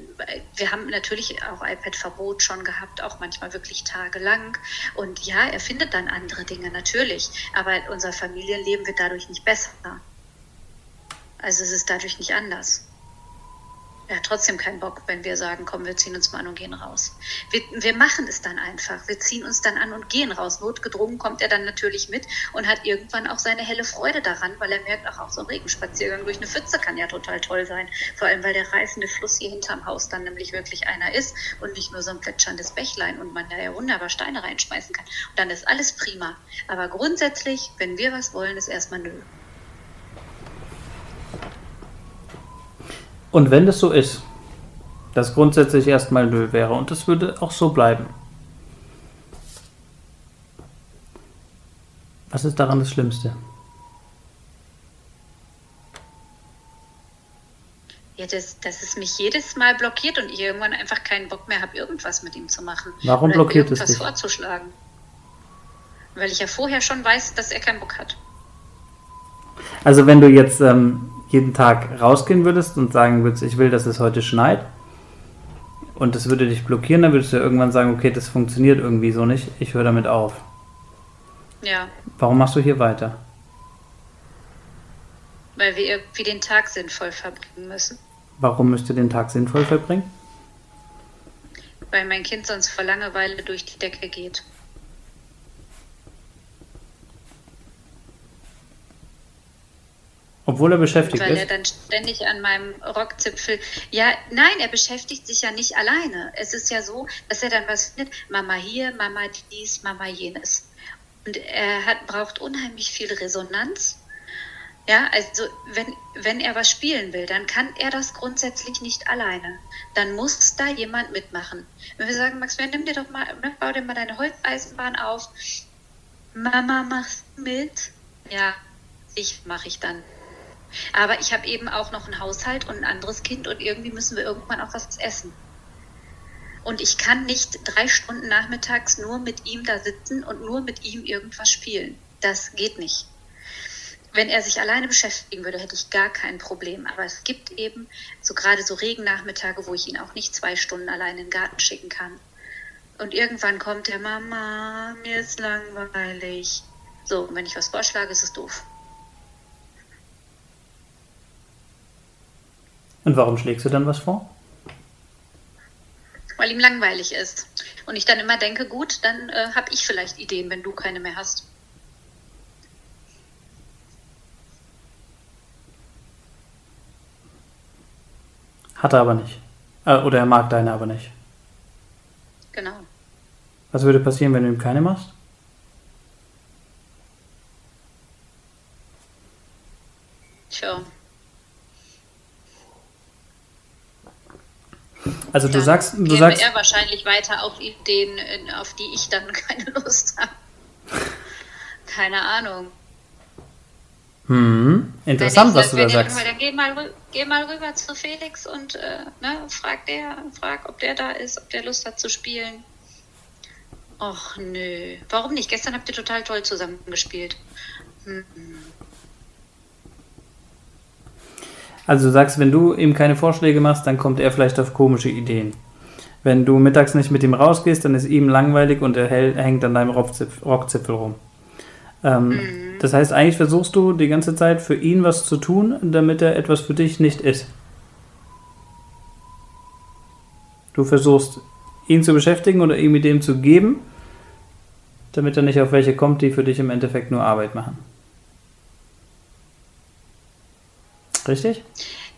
wir haben natürlich auch iPad-Verbot schon gehabt, auch manchmal wirklich tagelang. Und ja, er findet dann andere Dinge natürlich, aber unser Familienleben wird dadurch nicht besser. Also es ist dadurch nicht anders hat trotzdem keinen Bock, wenn wir sagen, komm, wir ziehen uns mal an und gehen raus. Wir, wir machen es dann einfach. Wir ziehen uns dann an und gehen raus. Notgedrungen kommt er dann natürlich mit und hat irgendwann auch seine helle Freude daran, weil er merkt, ach, auch so ein Regenspaziergang durch eine Pfütze kann ja total toll sein. Vor allem, weil der reißende Fluss hier hinterm Haus dann nämlich wirklich einer ist und nicht nur so ein plätscherndes Bächlein und man da ja wunderbar Steine reinschmeißen kann. Und dann ist alles prima. Aber grundsätzlich, wenn wir was wollen, ist erstmal nö. Und wenn das so ist, dass grundsätzlich erstmal Nö wäre und das würde auch so bleiben, was ist daran das Schlimmste? Ja, dass, dass es mich jedes Mal blockiert und ich irgendwann einfach keinen Bock mehr habe, irgendwas mit ihm zu machen. Warum Oder blockiert es dich? vorzuschlagen. Weil ich ja vorher schon weiß, dass er keinen Bock hat. Also wenn du jetzt ähm, jeden Tag rausgehen würdest und sagen würdest, ich will, dass es heute schneit, und das würde dich blockieren, dann würdest du ja irgendwann sagen, okay, das funktioniert irgendwie so nicht, ich höre damit auf. Ja. Warum machst du hier weiter? Weil wir irgendwie den Tag sinnvoll verbringen müssen. Warum müsst ihr den Tag sinnvoll verbringen? Weil mein Kind sonst vor Langeweile durch die Decke geht. Obwohl er beschäftigt Weil ist? er dann ständig an meinem Rockzipfel. Ja, nein, er beschäftigt sich ja nicht alleine. Es ist ja so, dass er dann was findet. Mama hier, Mama dies, Mama jenes. Und er hat, braucht unheimlich viel Resonanz. Ja, also wenn, wenn er was spielen will, dann kann er das grundsätzlich nicht alleine. Dann muss da jemand mitmachen. Wenn wir sagen, Max, nimm dir doch mal, ne, bau dir mal deine Holzeisenbahn auf. Mama macht mit. Ja, ich mache ich dann. Aber ich habe eben auch noch einen Haushalt und ein anderes Kind und irgendwie müssen wir irgendwann auch was essen. Und ich kann nicht drei Stunden nachmittags nur mit ihm da sitzen und nur mit ihm irgendwas spielen. Das geht nicht. Wenn er sich alleine beschäftigen würde, hätte ich gar kein Problem. Aber es gibt eben so gerade so Regennachmittage, wo ich ihn auch nicht zwei Stunden alleine in den Garten schicken kann. Und irgendwann kommt der Mama, mir ist langweilig. So, und wenn ich was vorschlage, ist es doof. Und warum schlägst du dann was vor? Weil ihm langweilig ist. Und ich dann immer denke, gut, dann äh, habe ich vielleicht Ideen, wenn du keine mehr hast. Hat er aber nicht. Äh, oder er mag deine aber nicht. Genau. Was würde passieren, wenn du ihm keine machst? Tja. Also du sagst, du sagst, er wahrscheinlich weiter auf Ideen, auf die ich dann keine Lust habe. Keine Ahnung. hm, interessant, ich was du da sagst. Dann geh mal, geh mal rüber zu Felix und äh, ne, frag, der, frag, ob der da ist, ob der Lust hat zu spielen. Och nö. Warum nicht? Gestern habt ihr total toll zusammengespielt. Hm. Also du sagst, wenn du ihm keine Vorschläge machst, dann kommt er vielleicht auf komische Ideen. Wenn du mittags nicht mit ihm rausgehst, dann ist ihm langweilig und er hängt an deinem Rockzipf, Rockzipfel rum. Ähm, Mhm. Das heißt, eigentlich versuchst du die ganze Zeit für ihn was zu tun, damit er etwas für dich nicht ist. Du versuchst ihn zu beschäftigen oder ihm Ideen zu geben, damit er nicht auf welche kommt, die für dich im Endeffekt nur Arbeit machen. Richtig?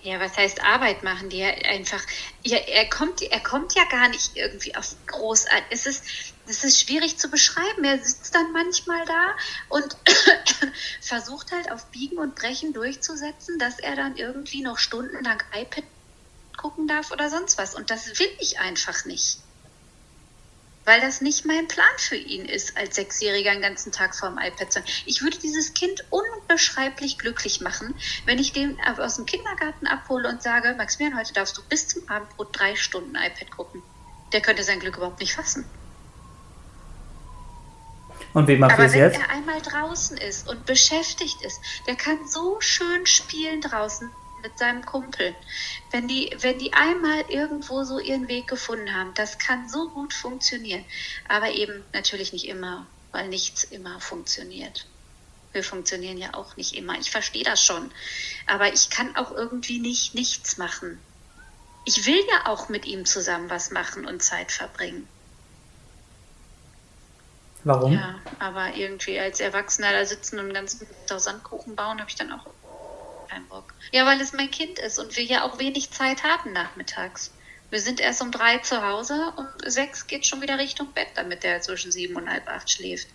Ja, was heißt Arbeit machen? Die ja einfach, ja, er kommt, er kommt ja gar nicht irgendwie auf großartig. Es ist, es ist schwierig zu beschreiben. Er sitzt dann manchmal da und versucht halt auf Biegen und Brechen durchzusetzen, dass er dann irgendwie noch stundenlang iPad gucken darf oder sonst was. Und das will ich einfach nicht. Weil das nicht mein Plan für ihn ist, als Sechsjähriger den ganzen Tag vorm iPad zu sein. Ich würde dieses Kind unbeschreiblich glücklich machen, wenn ich den aus dem Kindergarten abhole und sage, Maximilian, heute darfst du bis zum Abendbrot drei Stunden iPad gucken. Der könnte sein Glück überhaupt nicht fassen. Und wie macht ihr Aber es wenn jetzt? er einmal draußen ist und beschäftigt ist, der kann so schön spielen draußen mit seinem Kumpel. Wenn die, wenn die einmal irgendwo so ihren Weg gefunden haben, das kann so gut funktionieren. Aber eben natürlich nicht immer, weil nichts immer funktioniert. Wir funktionieren ja auch nicht immer. Ich verstehe das schon. Aber ich kann auch irgendwie nicht nichts machen. Ich will ja auch mit ihm zusammen was machen und Zeit verbringen. Warum? Ja, aber irgendwie als Erwachsener da sitzen und den ganzen Tag Sandkuchen bauen, habe ich dann auch keinen Bock. Ja, weil es mein Kind ist und wir ja auch wenig Zeit haben nachmittags. Wir sind erst um drei zu Hause und sechs geht schon wieder Richtung Bett, damit der zwischen sieben und halb acht schläft.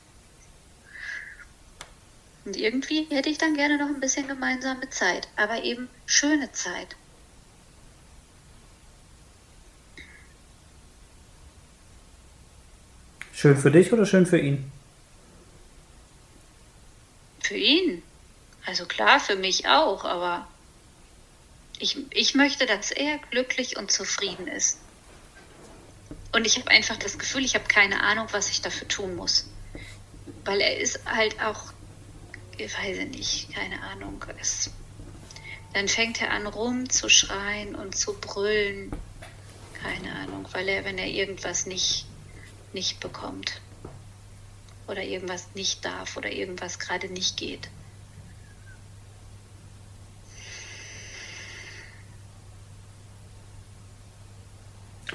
Und irgendwie hätte ich dann gerne noch ein bisschen gemeinsame Zeit, aber eben schöne Zeit. Schön für dich oder schön für ihn? Für ihn. Also klar, für mich auch, aber ich, ich möchte, dass er glücklich und zufrieden ist. Und ich habe einfach das Gefühl, ich habe keine Ahnung, was ich dafür tun muss. Weil er ist halt auch, ich weiß ich nicht, keine Ahnung. Es, dann fängt er an rumzuschreien und zu brüllen. Keine Ahnung, weil er, wenn er irgendwas nicht, nicht bekommt oder irgendwas nicht darf oder irgendwas gerade nicht geht.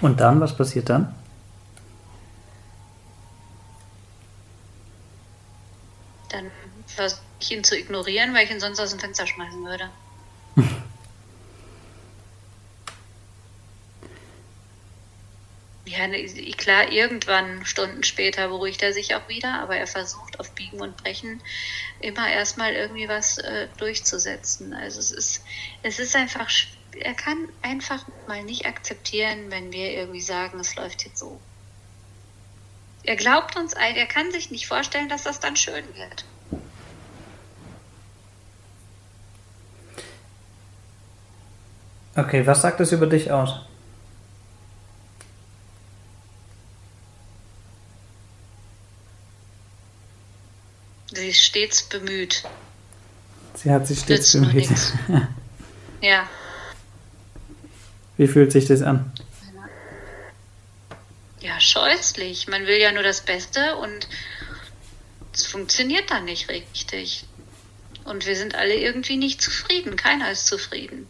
Und dann, was passiert dann? Dann versuche ich ihn zu ignorieren, weil ich ihn sonst aus dem Fenster schmeißen würde. ja, ne, klar, irgendwann, Stunden später, beruhigt er sich auch wieder, aber er versucht auf Biegen und Brechen immer erstmal irgendwie was äh, durchzusetzen. Also es ist, es ist einfach, er kann einfach mal nicht akzeptieren, wenn wir irgendwie sagen, es läuft jetzt so. Er glaubt uns er kann sich nicht vorstellen, dass das dann schön wird. Okay, was sagt es über dich aus? Sie ist stets bemüht. Sie hat sich stets Nützt bemüht. ja. Wie fühlt sich das an? Ja, scheußlich. Man will ja nur das Beste und es funktioniert dann nicht richtig. Und wir sind alle irgendwie nicht zufrieden. Keiner ist zufrieden.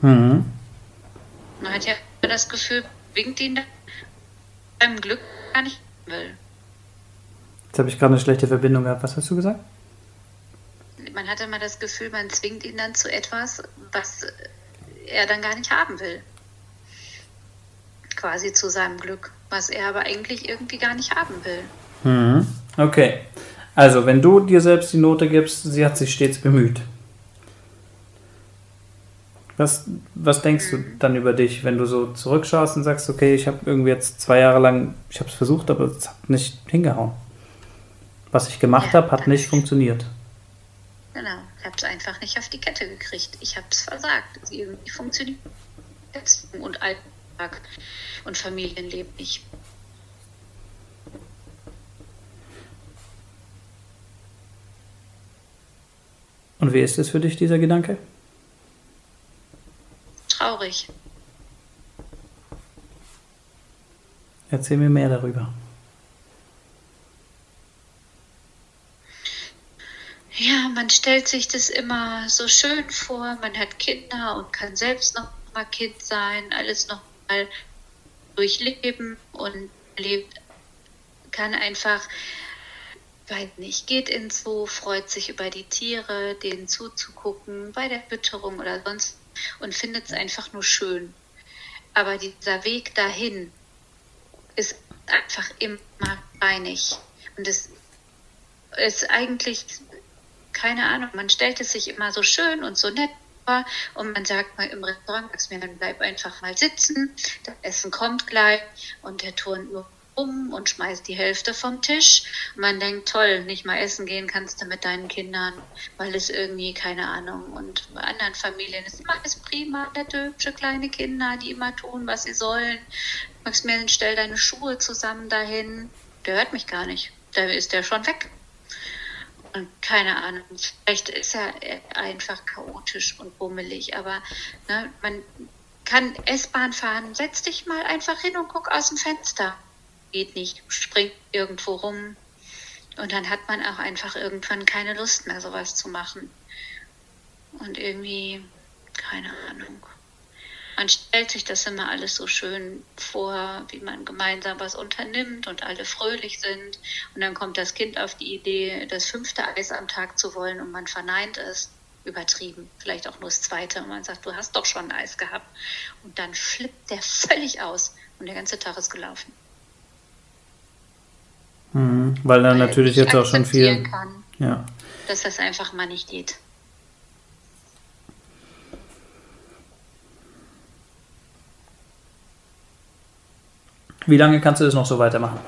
Mhm. Man hat ja das Gefühl, winkt ihn beim Glück gar nicht will. Jetzt habe ich gerade eine schlechte Verbindung gehabt. Was hast du gesagt? Man hat immer das Gefühl, man zwingt ihn dann zu etwas, was er dann gar nicht haben will. Quasi zu seinem Glück, was er aber eigentlich irgendwie gar nicht haben will. Mhm. Okay. Also, wenn du dir selbst die Note gibst, sie hat sich stets bemüht. Was, was denkst du dann über dich, wenn du so zurückschaust und sagst, okay, ich habe irgendwie jetzt zwei Jahre lang, ich habe es versucht, aber es hat nicht hingehauen. Was ich gemacht ja, habe, hat nicht funktioniert. Genau, ich habe es einfach nicht auf die Kette gekriegt. Ich habe es versagt. Irgendwie funktioniert und Alltag und Familienleben nicht. Und wie ist es für dich, dieser Gedanke? traurig. Erzähl mir mehr darüber. Ja, man stellt sich das immer so schön vor. Man hat Kinder und kann selbst noch mal Kind sein, alles noch mal durchleben und lebt, kann einfach, weiß nicht, geht ins Zoo, freut sich über die Tiere, denen zuzugucken, bei der Fütterung oder sonst und findet es einfach nur schön. Aber dieser Weg dahin ist einfach immer reinig. Und es ist eigentlich, keine Ahnung, man stellt es sich immer so schön und so nett vor und man sagt mal im Restaurant, dann bleib einfach mal sitzen, das Essen kommt gleich und der turnt nur um und schmeißt die Hälfte vom Tisch. Und man denkt, toll, nicht mal essen gehen kannst du mit deinen Kindern, weil es irgendwie, keine Ahnung, und bei anderen Familien ist immer alles prima, nette, hübsche kleine Kinder, die immer tun, was sie sollen. Maximilian, stell deine Schuhe zusammen dahin. Der hört mich gar nicht. Da ist der schon weg. Und keine Ahnung, vielleicht ist er einfach chaotisch und bummelig, aber ne, man kann S-Bahn fahren, setz dich mal einfach hin und guck aus dem Fenster geht nicht, springt irgendwo rum. Und dann hat man auch einfach irgendwann keine Lust mehr, sowas zu machen. Und irgendwie, keine Ahnung. Man stellt sich das immer alles so schön vor, wie man gemeinsam was unternimmt und alle fröhlich sind. Und dann kommt das Kind auf die Idee, das fünfte Eis am Tag zu wollen und man verneint es. Übertrieben, vielleicht auch nur das zweite. Und man sagt, du hast doch schon Eis gehabt. Und dann flippt der völlig aus und der ganze Tag ist gelaufen. Mhm, weil dann weil natürlich jetzt auch schon viel. Kann, ja. Dass das einfach mal nicht geht. Wie lange kannst du das noch so weitermachen?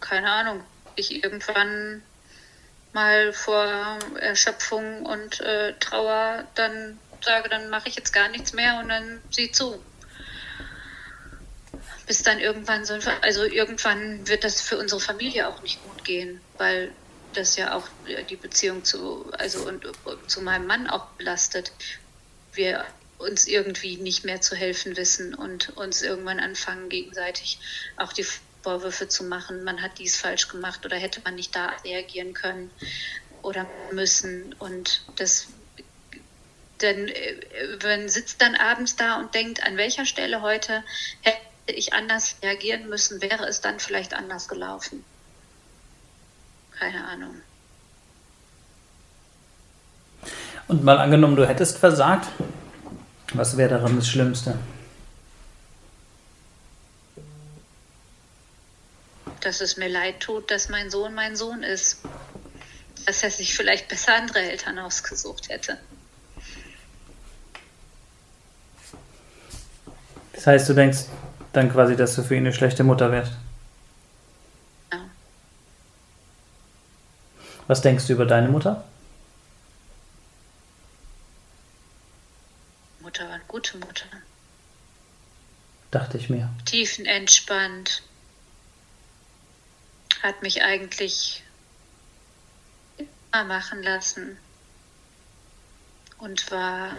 Keine Ahnung. Ich irgendwann mal vor Erschöpfung und äh, Trauer dann sage, dann mache ich jetzt gar nichts mehr und dann sieh zu bis dann irgendwann so, also irgendwann wird das für unsere Familie auch nicht gut gehen, weil das ja auch die Beziehung zu, also und, zu meinem Mann auch belastet. Wir uns irgendwie nicht mehr zu helfen wissen und uns irgendwann anfangen, gegenseitig auch die Vorwürfe zu machen, man hat dies falsch gemacht oder hätte man nicht da reagieren können oder müssen. Und das dann man sitzt dann abends da und denkt, an welcher Stelle heute hätte ich anders reagieren müssen, wäre es dann vielleicht anders gelaufen. Keine Ahnung. Und mal angenommen, du hättest versagt, was wäre daran das Schlimmste? Dass es mir leid tut, dass mein Sohn mein Sohn ist. Dass er sich vielleicht besser andere Eltern ausgesucht hätte. Das heißt, du denkst dann quasi, dass du für ihn eine schlechte Mutter wärst? Ja. Was denkst du über deine Mutter? Mutter war eine gute Mutter. Dachte ich mir. Tiefenentspannt. Hat mich eigentlich immer machen lassen. Und war,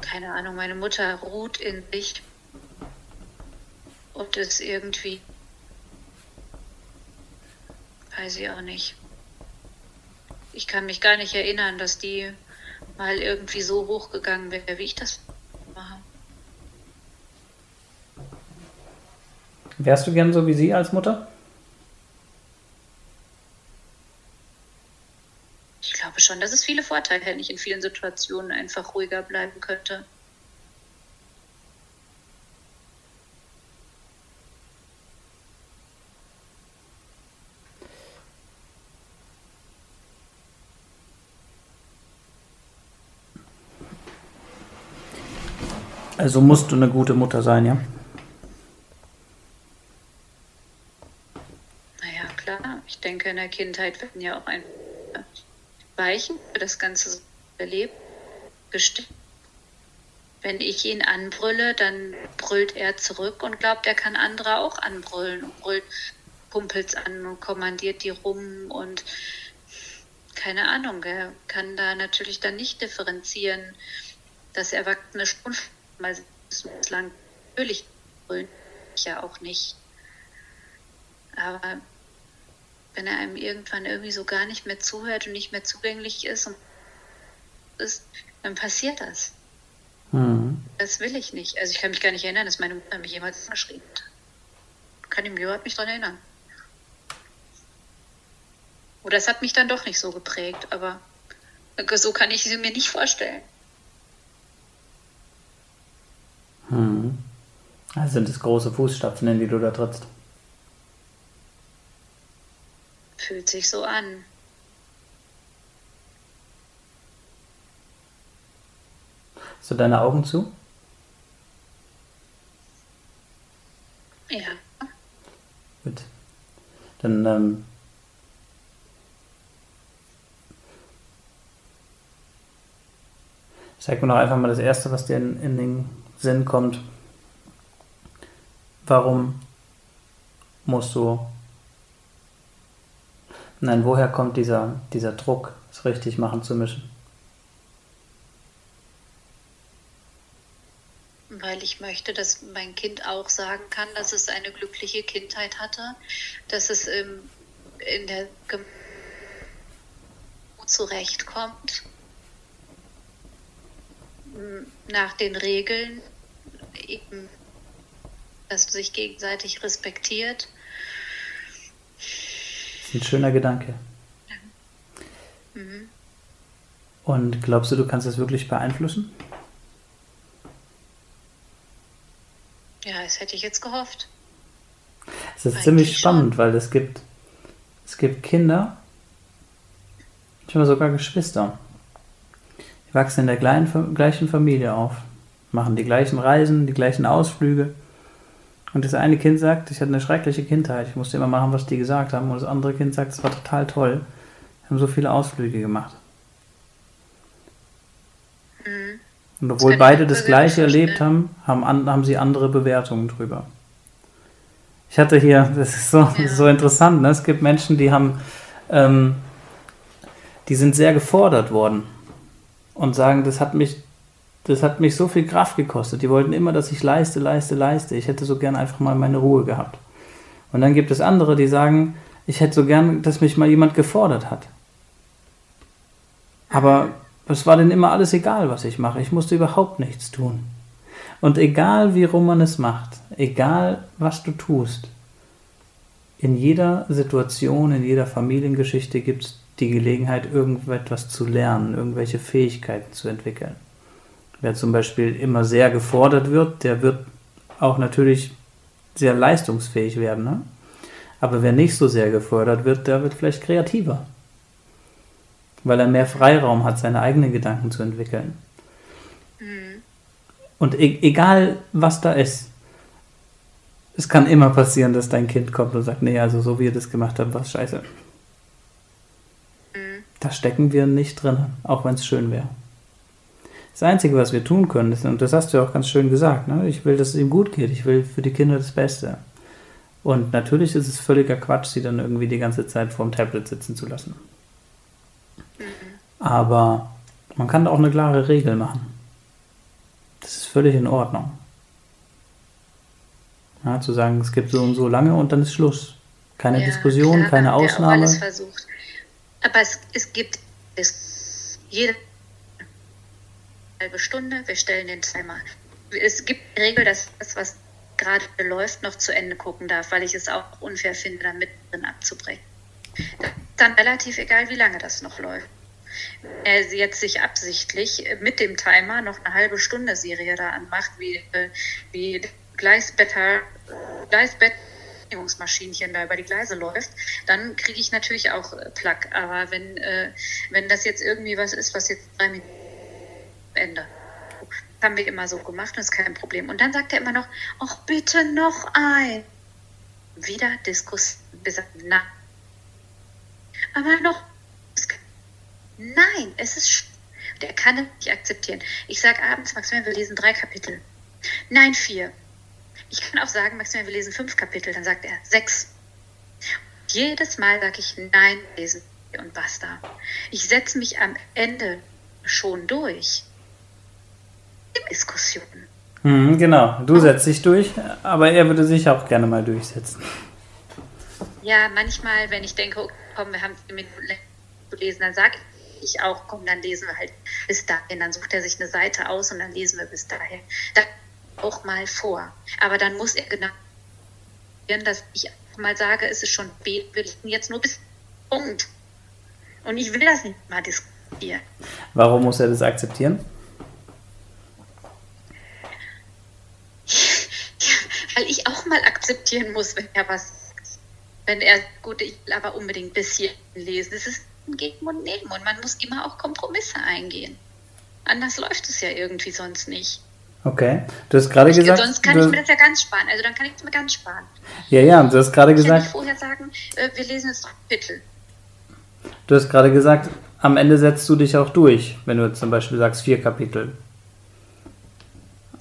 keine Ahnung, meine Mutter ruht in sich. Und ist irgendwie, weiß ich auch nicht. Ich kann mich gar nicht erinnern, dass die mal irgendwie so hochgegangen wäre, wie ich das mache. Wärst du gern so wie sie als Mutter? Ich glaube schon, dass es viele Vorteile hätte, ich in vielen Situationen einfach ruhiger bleiben könnte. Also musst du eine gute Mutter sein, ja? Naja, klar. Ich denke, in der Kindheit werden ja auch ein Weichen für das ganze Leben gestellt. Wenn ich ihn anbrülle, dann brüllt er zurück und glaubt, er kann andere auch anbrüllen und brüllt Kumpels an und kommandiert die rum und keine Ahnung, er kann da natürlich dann nicht differenzieren, dass Erwachsene schon weil bislang natürlich ich ja auch nicht. Aber wenn er einem irgendwann irgendwie so gar nicht mehr zuhört und nicht mehr zugänglich ist, ist dann passiert das. Mhm. Das will ich nicht. Also ich kann mich gar nicht erinnern, dass meine Mutter mich jemals geschrieben hat. Kann ich mich überhaupt nicht daran erinnern. Oder es hat mich dann doch nicht so geprägt, aber so kann ich sie mir nicht vorstellen. Also sind es große Fußstapfen, in die du da trittst. Fühlt sich so an. Hast du deine Augen zu? Ja. Gut. Dann ähm, sag mir noch einfach mal das Erste, was dir in, in den Sinn kommt, warum musst du, nein, woher kommt dieser, dieser Druck, es richtig machen zu müssen? Weil ich möchte, dass mein Kind auch sagen kann, dass es eine glückliche Kindheit hatte, dass es im, in der Gemeinde zurechtkommt nach den Regeln, eben, dass du sich gegenseitig respektiert. Das ist ein schöner Gedanke. Mhm. Und glaubst du, du kannst das wirklich beeinflussen? Ja, das hätte ich jetzt gehofft. Es ist Eigentlich ziemlich spannend, schon. weil es gibt, es gibt Kinder, ich habe sogar Geschwister, wachsen in der gleichen Familie auf, machen die gleichen Reisen, die gleichen Ausflüge. Und das eine Kind sagt, ich hatte eine schreckliche Kindheit, ich musste immer machen, was die gesagt haben. Und das andere Kind sagt, es war total toll. Wir haben so viele Ausflüge gemacht. Mhm. Und obwohl beide das Gleiche erlebt haben, haben, haben sie andere Bewertungen drüber. Ich hatte hier, das ist so, ja. so interessant, ne? es gibt Menschen, die haben ähm, die sind sehr gefordert worden und sagen, das hat mich, das hat mich so viel Kraft gekostet. Die wollten immer, dass ich leiste, leiste, leiste. Ich hätte so gern einfach mal meine Ruhe gehabt. Und dann gibt es andere, die sagen, ich hätte so gern, dass mich mal jemand gefordert hat. Aber es war denen immer alles egal, was ich mache. Ich musste überhaupt nichts tun. Und egal wie rum man es macht, egal was du tust, in jeder Situation, in jeder Familiengeschichte gibt es die Gelegenheit, irgendetwas zu lernen, irgendwelche Fähigkeiten zu entwickeln. Wer zum Beispiel immer sehr gefordert wird, der wird auch natürlich sehr leistungsfähig werden. Ne? Aber wer nicht so sehr gefordert wird, der wird vielleicht kreativer. Weil er mehr Freiraum hat, seine eigenen Gedanken zu entwickeln. Mhm. Und e egal, was da ist, es kann immer passieren, dass dein Kind kommt und sagt, nee, also so wie ihr das gemacht habt, war es scheiße. Mhm. Da stecken wir nicht drin, auch wenn es schön wäre. Das Einzige, was wir tun können, ist, und das hast du ja auch ganz schön gesagt, ne? ich will, dass es ihm gut geht, ich will für die Kinder das Beste. Und natürlich ist es völliger Quatsch, sie dann irgendwie die ganze Zeit vorm Tablet sitzen zu lassen. Mhm. Aber man kann da auch eine klare Regel machen. Das ist völlig in Ordnung. Ja, zu sagen, es gibt so und so lange und dann ist Schluss. Keine ja, Diskussion, klar, keine Ausnahme. Alles versucht. Aber es, es gibt es, jede halbe Stunde, wir stellen den Timer. Es gibt die Regel, dass das, was gerade läuft, noch zu Ende gucken darf, weil ich es auch unfair finde, dann mittendrin abzubrechen. Das ist dann relativ egal, wie lange das noch läuft. Wenn er jetzt sich absichtlich mit dem Timer noch eine halbe Stunde Serie da anmacht, wie, wie Gleisbetter, da über die Gleise läuft, dann kriege ich natürlich auch Plack. Aber wenn, äh, wenn das jetzt irgendwie was ist, was jetzt drei Minuten Ende. Das haben wir immer so gemacht, das ist kein Problem. Und dann sagt er immer noch, ach bitte noch ein. Wieder Diskussion. Na. Aber noch. Nein, es ist. Der kann es nicht akzeptieren. Ich sage abends, Maximilian, wir lesen drei Kapitel. Nein, vier. Ich kann auch sagen, Maximilian, wir lesen fünf Kapitel. Dann sagt er sechs. Jedes Mal sage ich nein, lesen und basta. Ich setze mich am Ende schon durch. Diskussionen. Mhm, genau, du setzt dich durch, aber er würde sich auch gerne mal durchsetzen. Ja, manchmal, wenn ich denke, okay, komm, wir haben Minuten zu lesen, dann sage ich auch, komm, dann lesen wir halt bis dahin. Dann sucht er sich eine Seite aus und dann lesen wir bis dahin. Dann auch mal vor. Aber dann muss er genau, dass ich mal sage, es ist schon spät, wir lesen jetzt nur bis Punkt. Und ich will das nicht mal diskutieren. Warum muss er das akzeptieren? Weil ich auch mal akzeptieren muss, wenn er was wenn er, gut, ich will aber unbedingt bis hier lesen. Es ist ein Geben und Nehmen und man muss immer auch Kompromisse eingehen. Anders läuft es ja irgendwie sonst nicht. Okay, du hast gerade gesagt. Sonst kann ich mir das ja ganz sparen. Also dann kann ich es mir ganz sparen. Ja, ja, du hast gerade gesagt. Ich kann vorher sagen, äh, wir lesen jetzt Kapitel. Du hast gerade gesagt, am Ende setzt du dich auch durch, wenn du zum Beispiel sagst vier Kapitel.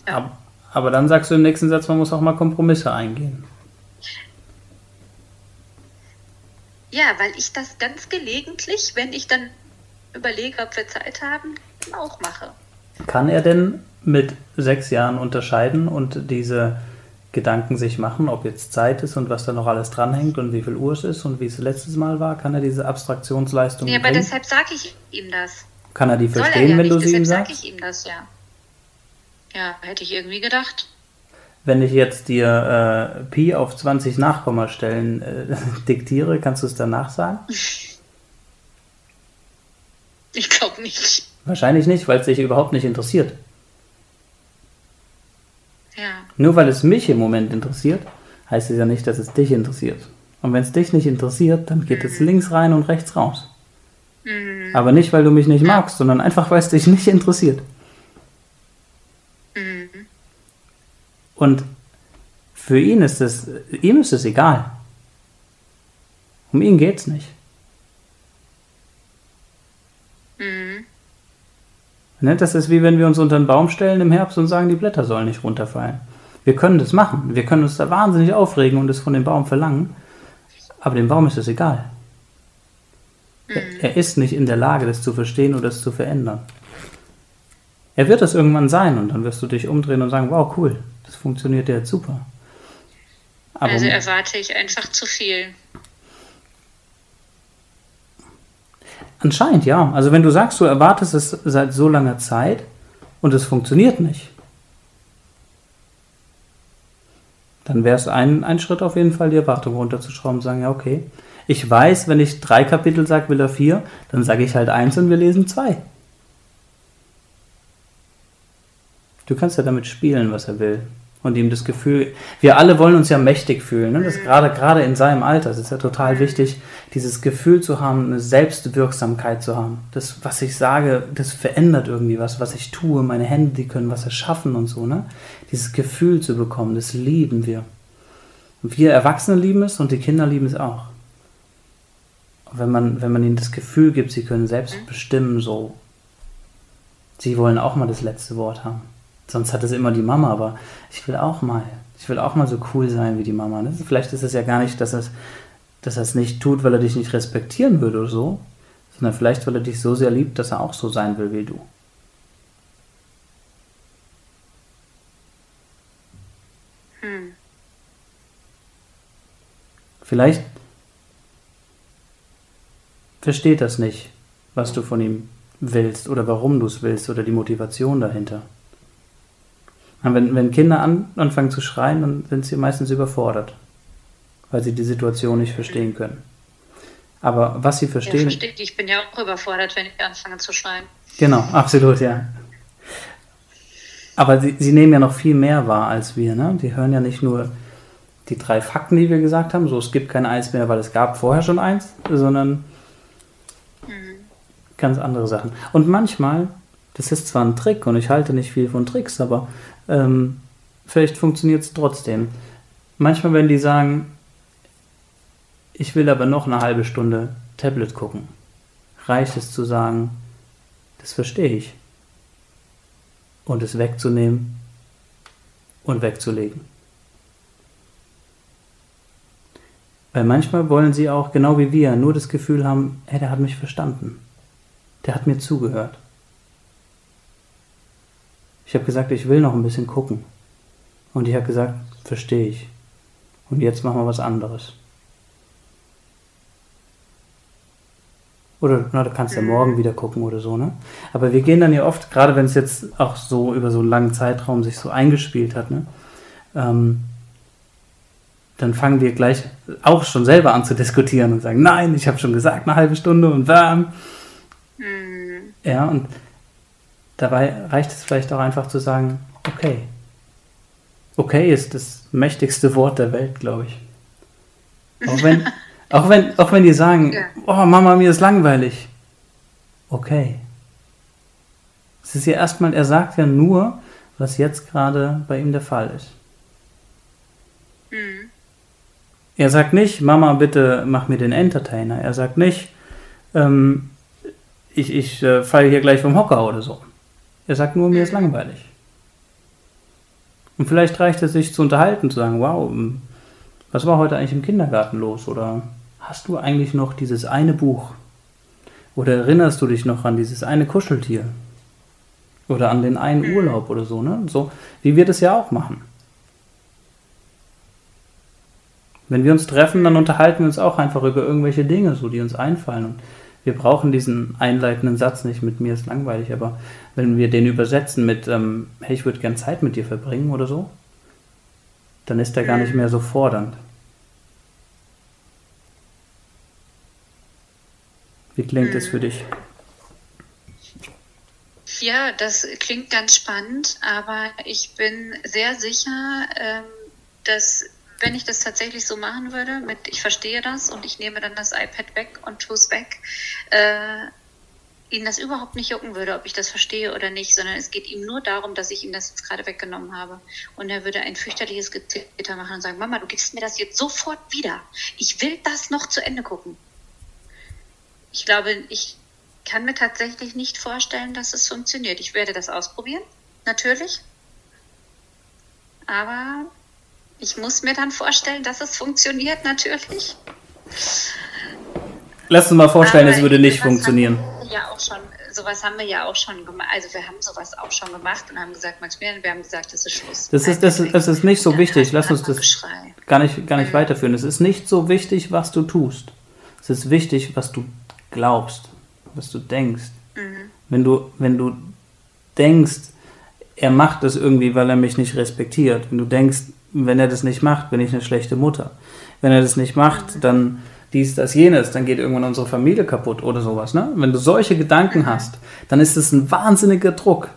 Ja. Aber dann sagst du im nächsten Satz, man muss auch mal Kompromisse eingehen. Ja, weil ich das ganz gelegentlich, wenn ich dann überlege, ob wir Zeit haben, auch mache. Kann er denn mit sechs Jahren unterscheiden und diese Gedanken sich machen, ob jetzt Zeit ist und was da noch alles dranhängt und wie viel Uhr es ist und wie es letztes Mal war? Kann er diese Abstraktionsleistung Ja, aber bringen? deshalb sage ich ihm das. Kann er die verstehen, er ja wenn nicht, du sie ihm sagst? sage ich ihm das, ja. Ja, hätte ich irgendwie gedacht. Wenn ich jetzt dir äh, Pi auf 20 Nachkommastellen äh, diktiere, kannst du es danach sagen? Ich glaube nicht. Wahrscheinlich nicht, weil es dich überhaupt nicht interessiert. Ja. Nur weil es mich im Moment interessiert, heißt es ja nicht, dass es dich interessiert. Und wenn es dich nicht interessiert, dann geht mhm. es links rein und rechts raus. Mhm. Aber nicht, weil du mich nicht magst, sondern einfach, weil es dich nicht interessiert. Mhm. Und für ihn ist es, ihm ist es egal. Um ihn geht es nicht. Mhm. Ne, das ist wie wenn wir uns unter einen Baum stellen im Herbst und sagen, die Blätter sollen nicht runterfallen. Wir können das machen. Wir können uns da wahnsinnig aufregen und es von dem Baum verlangen. Aber dem Baum ist es egal. er ist nicht in der Lage, das zu verstehen oder das zu verändern. Er wird das irgendwann sein und dann wirst du dich umdrehen und sagen, wow, cool, das funktioniert ja jetzt super. Aber also erwarte ich einfach zu viel. Anscheinend ja. Also wenn du sagst, du erwartest es seit so langer Zeit und es funktioniert nicht, dann wäre es ein, ein Schritt auf jeden Fall, die Erwartung runterzuschrauben und sagen, ja, okay. Ich weiß, wenn ich drei Kapitel sage, will er vier, dann sage ich halt eins und wir lesen zwei. Du kannst ja damit spielen, was er will und ihm das Gefühl, wir alle wollen uns ja mächtig fühlen. Ne? Das gerade, gerade in seinem Alter das ist ja total wichtig, dieses Gefühl zu haben, eine Selbstwirksamkeit zu haben. Das, was ich sage, das verändert irgendwie was, was ich tue. Meine Hände, die können was erschaffen und so. Ne? Dieses Gefühl zu bekommen, das lieben wir. Und wir Erwachsene lieben es und die Kinder lieben es auch. wenn man, wenn man ihnen das Gefühl gibt, sie können selbst bestimmen, so, sie wollen auch mal das letzte Wort haben. Sonst hat es immer die Mama, aber ich will auch mal. Ich will auch mal so cool sein wie die Mama. Ne? Vielleicht ist es ja gar nicht, dass er dass es nicht tut, weil er dich nicht respektieren würde oder so, sondern vielleicht, weil er dich so sehr liebt, dass er auch so sein will wie du. Hm. Vielleicht versteht das nicht, was du von ihm willst oder warum du es willst oder die Motivation dahinter. Wenn, wenn Kinder an, anfangen zu schreien, dann sind sie meistens überfordert, weil sie die Situation nicht verstehen können. Aber was sie verstehen. Ja, ich. bin ja auch überfordert, wenn ich anfange zu schreien. Genau, absolut, ja. Aber sie, sie nehmen ja noch viel mehr wahr als wir. Ne? Die hören ja nicht nur die drei Fakten, die wir gesagt haben, so es gibt kein Eis mehr, weil es gab vorher schon eins, sondern mhm. ganz andere Sachen. Und manchmal, das ist zwar ein Trick und ich halte nicht viel von Tricks, aber ähm, vielleicht funktioniert es trotzdem. Manchmal, wenn die sagen, ich will aber noch eine halbe Stunde Tablet gucken, reicht es zu sagen, das verstehe ich. Und es wegzunehmen und wegzulegen. Weil manchmal wollen sie auch, genau wie wir, nur das Gefühl haben, hey, der hat mich verstanden. Der hat mir zugehört. Ich habe gesagt, ich will noch ein bisschen gucken. Und ich habe gesagt, verstehe ich. Und jetzt machen wir was anderes. Oder na, du kannst ja mhm. morgen wieder gucken oder so, ne? Aber wir gehen dann ja oft, gerade wenn es jetzt auch so über so einen langen Zeitraum sich so eingespielt hat, ne? Ähm, dann fangen wir gleich auch schon selber an zu diskutieren und sagen, nein, ich habe schon gesagt, eine halbe Stunde und warm. Mhm. Ja, und Dabei reicht es vielleicht auch einfach zu sagen, okay. Okay ist das mächtigste Wort der Welt, glaube ich. Auch wenn, auch wenn, auch wenn die sagen, ja. oh Mama, mir ist langweilig. Okay. Es ist ja erstmal, er sagt ja nur, was jetzt gerade bei ihm der Fall ist. Mhm. Er sagt nicht, Mama, bitte mach mir den Entertainer. Er sagt nicht, ähm, ich, ich äh, falle hier gleich vom Hocker oder so. Er sagt nur, mir ist langweilig. Und vielleicht reicht es sich zu unterhalten, zu sagen, wow, ähm, was war heute eigentlich im Kindergarten los? Oder hast du eigentlich noch dieses eine Buch? Oder erinnerst du dich noch an dieses eine Kuscheltier? Oder an den einen mhm. Urlaub oder so, ne? So, wie wir das ja auch machen. Wenn wir uns treffen, dann unterhalten wir uns auch einfach über irgendwelche Dinge, so die uns einfallen. Und wir brauchen diesen einleitenden Satz nicht, mit mir ist langweilig, aber wenn wir den übersetzen mit, ähm, hey, ich würde gern Zeit mit dir verbringen oder so, dann ist der gar nicht mehr so fordernd. Wie klingt es für dich? Ja, das klingt ganz spannend, aber ich bin sehr sicher, ähm, dass wenn ich das tatsächlich so machen würde, mit ich verstehe das und ich nehme dann das iPad weg und tue es weg, äh, ihn das überhaupt nicht jucken würde, ob ich das verstehe oder nicht, sondern es geht ihm nur darum, dass ich ihm das jetzt gerade weggenommen habe. Und er würde ein fürchterliches Gezitter machen und sagen, Mama, du gibst mir das jetzt sofort wieder. Ich will das noch zu Ende gucken. Ich glaube, ich kann mir tatsächlich nicht vorstellen, dass es funktioniert. Ich werde das ausprobieren, natürlich. Aber ich muss mir dann vorstellen, dass es funktioniert, natürlich. Lass uns mal vorstellen, es würde nicht funktionieren. Ja, auch schon sowas haben wir ja auch schon gemacht. Also wir haben sowas auch schon gemacht und haben gesagt, Maximilian, wir haben gesagt, das ist Schluss. Das ist, das ist, das ist nicht so wichtig. Lass uns das gar nicht, gar nicht mhm. weiterführen. Es ist nicht so wichtig, was du tust. Es ist wichtig, was du glaubst, was du denkst. Mhm. Wenn du, wenn du denkst, er macht das irgendwie, weil er mich nicht respektiert. Wenn du denkst, wenn er das nicht macht, bin ich eine schlechte Mutter. Wenn er das nicht macht, dann dies, das, jenes, dann geht irgendwann unsere Familie kaputt oder sowas. Ne? Wenn du solche Gedanken hast, dann ist es ein wahnsinniger Druck.